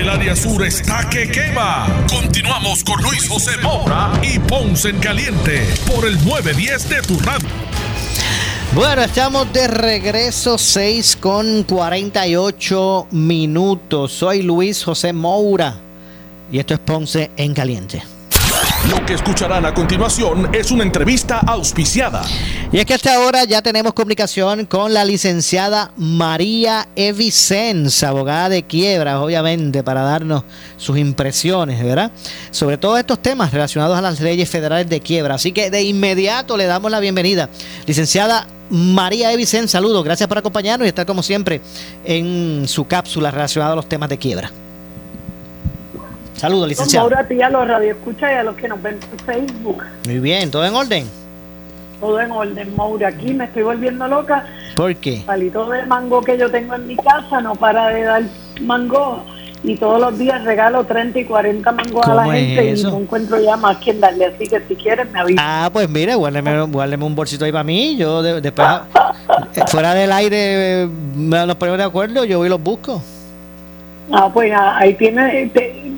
El área sur está que quema. Continuamos con Luis José Moura y Ponce en Caliente por el 910 de tu. Bueno, estamos de regreso 6 con 48 minutos. Soy Luis José Moura y esto es Ponce en Caliente. Lo que escucharán a continuación es una entrevista auspiciada. Y es que hasta ahora ya tenemos comunicación con la licenciada María Evicens, abogada de quiebras, obviamente, para darnos sus impresiones, ¿verdad? Sobre todos estos temas relacionados a las leyes federales de quiebra. Así que de inmediato le damos la bienvenida. Licenciada María Evicens, saludos, gracias por acompañarnos y estar como siempre en su cápsula relacionada a los temas de quiebra. Saludos, licenciado. Maura, a los radioescuchas y a los que nos ven por Facebook. Muy bien, ¿todo en orden? Todo en orden, Maura. Aquí me estoy volviendo loca. ¿Por qué? El palito de mango que yo tengo en mi casa no para de dar mango y todos los días regalo 30 y 40 mangos a la ¿Cómo es gente eso? y no encuentro ya más quien darle. Así que si quieres me avisa. Ah, pues mire, guárdeme, guárdeme un bolsito ahí para mí. Yo de- después, eh, fuera del aire, eh, me- nos ponemos de acuerdo, yo voy y los busco. Ah, pues ah, ahí tienes, te-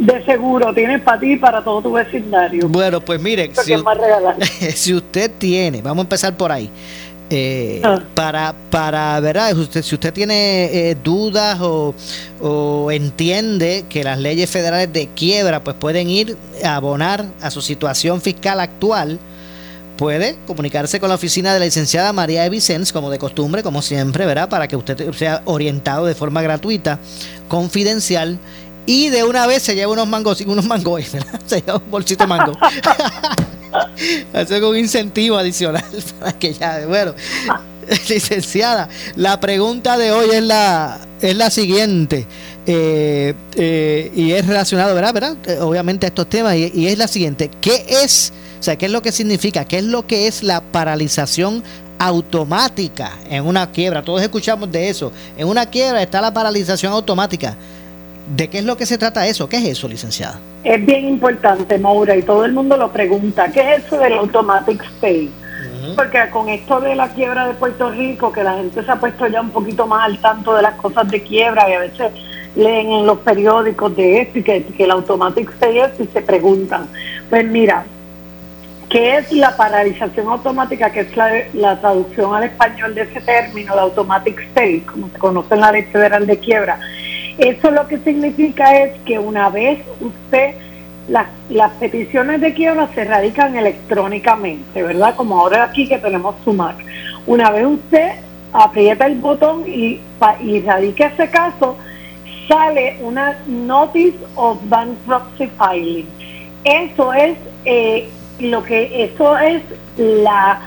de seguro, tienes para ti y para todo tu vecindario. Bueno, pues mire, Porque si, (laughs) si usted tiene, vamos a empezar por ahí. eh, Ah. para, para, ¿verdad? Usted, si usted tiene eh, dudas o, o entiende que las leyes federales de quiebra pues pueden ir a abonar a su situación fiscal actual, puede comunicarse con la oficina de la licenciada María de Vicens, como de costumbre, como siempre, ¿verdad? Para que usted sea orientado de forma gratuita, confidencial y de una vez se lleva unos mangos, unos mangos. (laughs) Se lleva un bolsito de mango. (laughs) Hacer un incentivo adicional (laughs) para que ya, bueno, licenciada, la pregunta de hoy es la, es la siguiente. eh, eh, y es relacionado, ¿verdad? ¿verdad? Eh, obviamente a estos temas, y, y es la siguiente. ¿Qué es, o sea, qué es lo que significa? ¿Qué es lo que es la paralización automática en una quiebra? Todos escuchamos de eso. En una quiebra está la paralización automática. ¿De qué es lo que se trata eso? ¿Qué es eso, licenciada? Es bien importante, Maura, y todo el mundo lo pregunta, ¿qué es eso del automatic stay? Porque con esto de la quiebra de Puerto Rico, que la gente se ha puesto ya un poquito más al tanto de las cosas de quiebra y a veces leen en los periódicos de esto y que, que el automatic stay es y se preguntan. Pues mira, ¿qué es la paralización automática? Que es la, la traducción al español de ese término, el automatic stay, como se conoce en la ley federal de quiebra. Eso lo que significa es que una vez usted, las, las peticiones de quiebra se radican electrónicamente, ¿verdad? Como ahora aquí que tenemos Sumar. Una vez usted aprieta el botón y, y radica ese caso, sale una Notice of Bankruptcy Filing. Eso es eh, lo que, eso es la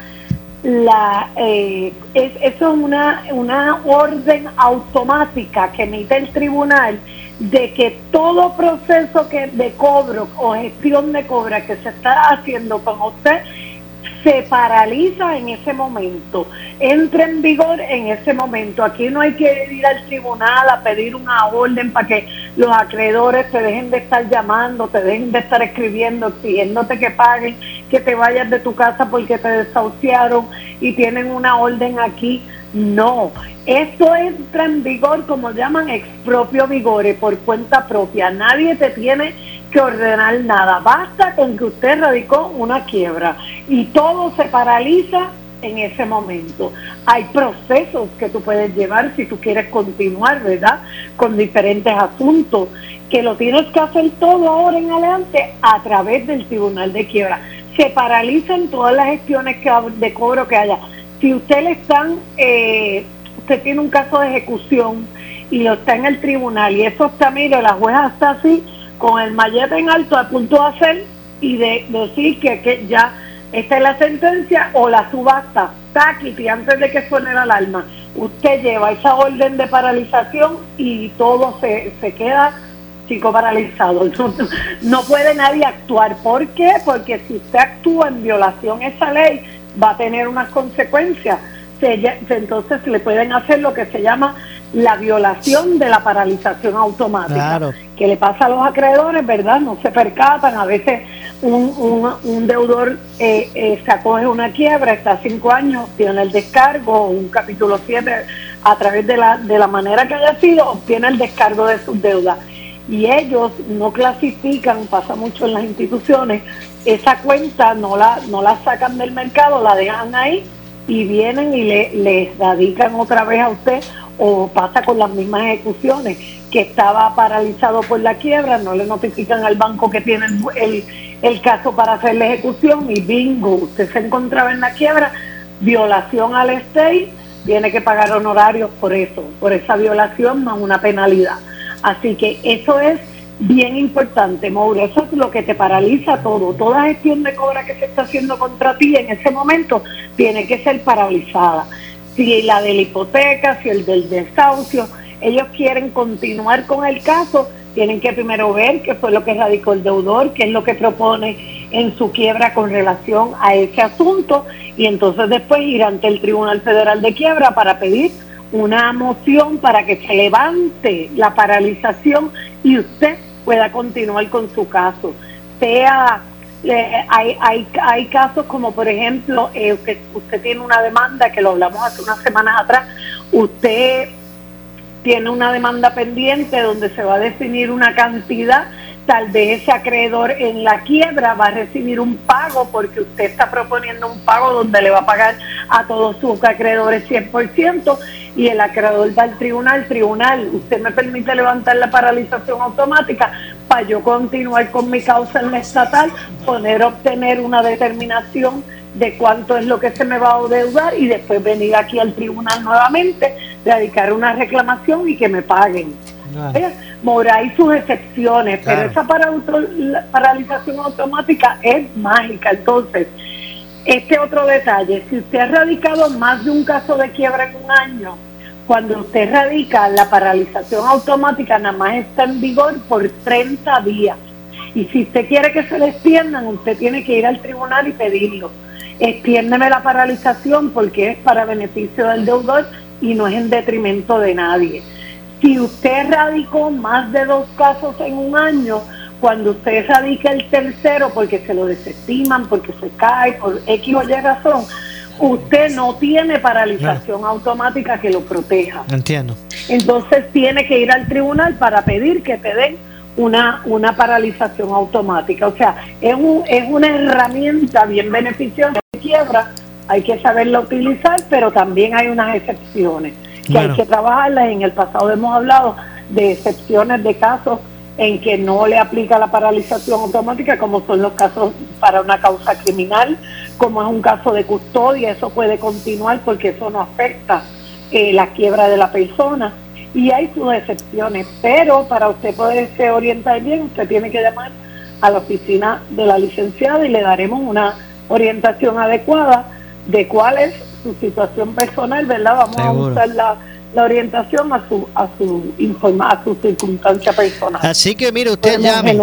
la eh, es, eso es una, una orden automática que emite el tribunal de que todo proceso que de cobro o gestión de cobra que se está haciendo con usted se paraliza en ese momento, entra en vigor en ese momento. Aquí no hay que ir al tribunal a pedir una orden para que los acreedores te dejen de estar llamando, te dejen de estar escribiendo, exigiéndote que paguen, que te vayas de tu casa porque te desahuciaron y tienen una orden aquí. No, esto entra en vigor como llaman expropio vigore por cuenta propia. Nadie te tiene que ordenar nada. Basta con que usted radicó una quiebra y todo se paraliza en ese momento. Hay procesos que tú puedes llevar si tú quieres continuar, ¿verdad? Con diferentes asuntos, que lo tienes que hacer todo ahora en adelante a través del Tribunal de Quiebra. Se paralizan todas las gestiones que, de cobro que haya. Si usted le están, eh, usted tiene un caso de ejecución y lo está en el tribunal y eso está, mire, la jueza está así, con el mallete en alto a punto de hacer y de decir que, que ya esta es la sentencia o la subasta, taquiti, antes de que suene la alarma. Usted lleva esa orden de paralización y todo se, se queda chico paralizado. (laughs) No, puede nadie actuar. ¿Por qué? Porque si usted actúa en violación a esa ley, va a tener unas consecuencias. Entonces le pueden hacer lo que se llama la violación de la paralización automática Claro. que le pasa a los acreedores, ¿verdad? No se percatan, a veces un, un, un deudor eh, eh, se acoge una quiebra, está cinco años, tiene el descargo, un capítulo 7, a través de la, de la manera que haya sido, obtiene el descargo de sus deudas. Y ellos no clasifican, pasa mucho en las instituciones, esa cuenta no la, no la sacan del mercado, la dejan ahí y vienen y le, le radican otra vez a usted o pasa con las mismas ejecuciones que estaba paralizado por la quiebra, no le notifican al banco que tiene el, el- caso para hacer la ejecución y bingo, usted se encontraba en la quiebra, violación al estate, tiene que pagar honorarios por eso, por esa violación más una penalidad. Así que eso es bien importante, Mauro, eso es lo que te paraliza todo, toda gestión de cobra que se está haciendo contra ti en ese momento tiene que ser paralizada si la de la hipoteca, si el del desahucio, ellos quieren continuar con el caso, tienen que primero ver qué fue lo que radicó el deudor, qué es lo que propone en su quiebra con relación a ese asunto y entonces después ir ante el Tribunal Federal de Quiebra para pedir una moción para que se levante la paralización y usted pueda continuar con su caso. Sea, eh, hay, hay, hay casos como por ejemplo, eh, usted, usted tiene una demanda, que lo hablamos hace unas semanas atrás, usted tiene una demanda pendiente donde se va a definir una cantidad tal vez ese acreedor en la quiebra va a recibir un pago porque usted está proponiendo un pago donde le va a pagar a todos sus acreedores 100% y el acreedor va al tribunal, tribunal, usted me permite levantar la paralización automática para yo continuar con mi causa en la estatal, poder obtener una determinación de cuánto es lo que se me va a deudar y después venir aquí al tribunal nuevamente, dedicar una reclamación y que me paguen. Mora y sus excepciones, pero esa paralización automática es mágica. Entonces, este otro detalle, si usted ha radicado más de un caso de quiebra en un año, cuando usted radica, la paralización automática nada más está en vigor por 30 días. Y si usted quiere que se le extiendan, usted tiene que ir al tribunal y pedirlo. Extiéndeme la paralización porque es para beneficio del deudor y no es en detrimento de nadie. Si usted radicó más de dos casos en un año, cuando usted radica el tercero porque se lo desestiman, porque se cae, por X o Y razón, usted no tiene paralización automática que lo proteja. Entiendo. Entonces tiene que ir al tribunal para pedir que te den una, una paralización automática. O sea, es, un, es una herramienta bien beneficiosa de quiebra, hay que saberla utilizar, pero también hay unas excepciones que hay que trabajarlas. En el pasado hemos hablado de excepciones de casos en que no le aplica la paralización automática, como son los casos para una causa criminal, como es un caso de custodia, eso puede continuar porque eso no afecta eh, la quiebra de la persona. Y hay sus excepciones, pero para usted poderse orientar bien, usted tiene que llamar a la oficina de la licenciada y le daremos una orientación adecuada de cuál es su situación personal, ¿verdad? Vamos a buscar la, orientación a su a su informa, a su circunstancia personal. Así que mire, usted llame.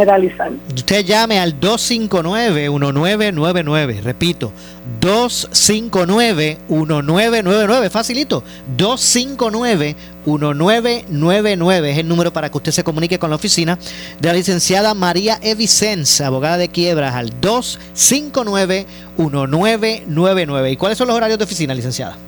Usted llame al 259-1999, repito, 259-1999, facilito, 259-1999 es el número para que usted se comunique con la oficina de la licenciada María Evicens, abogada de quiebras, al 259-1999. ¿Y cuáles son los horarios de oficina, licenciada?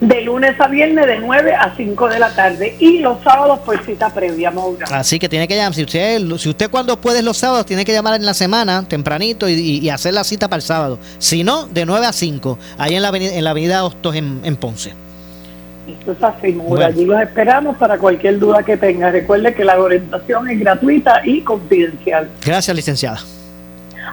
De lunes a viernes de 9 a 5 de la tarde y los sábados por cita previa, Maura. Así que tiene que llamar, si usted, si usted cuando puede los sábados, tiene que llamar en la semana, tempranito, y, hacer la cita para el sábado. Si no, de 9 a 5, ahí en la avenida, en la avenida Hostos en, Ponce. Esto es así, Maura. Allí los esperamos para cualquier duda que tenga. Recuerde que la orientación es gratuita y confidencial. Gracias, licenciada.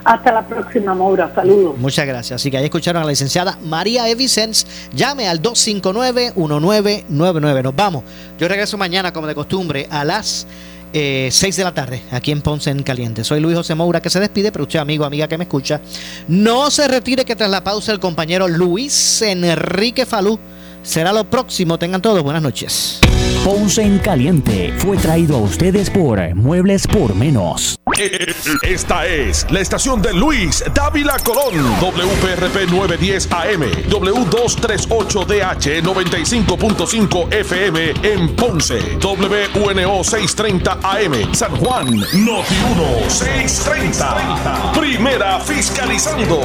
Hasta la próxima, Maura. Saludos. Muchas gracias. Así que ahí escucharon a la licenciada María Evicens. Llame al 259-1999. Nos vamos. Yo regreso mañana, como de costumbre, a las 6 eh, de la tarde, aquí en Ponce en Caliente. Soy Luis José Moura, que se despide, pero usted, amigo, amiga que me escucha, no se retire que tras la pausa el compañero Luis Enrique Falú será lo próximo. Tengan todos buenas noches. Ponce en Caliente fue traído a ustedes por Muebles por Menos. Esta es la estación de Luis Dávila Colón. WPRP 910 AM. W238DH 95.5 FM en Ponce. WNO 630 AM. San Juan. Noti 1 630. Primera fiscalizando.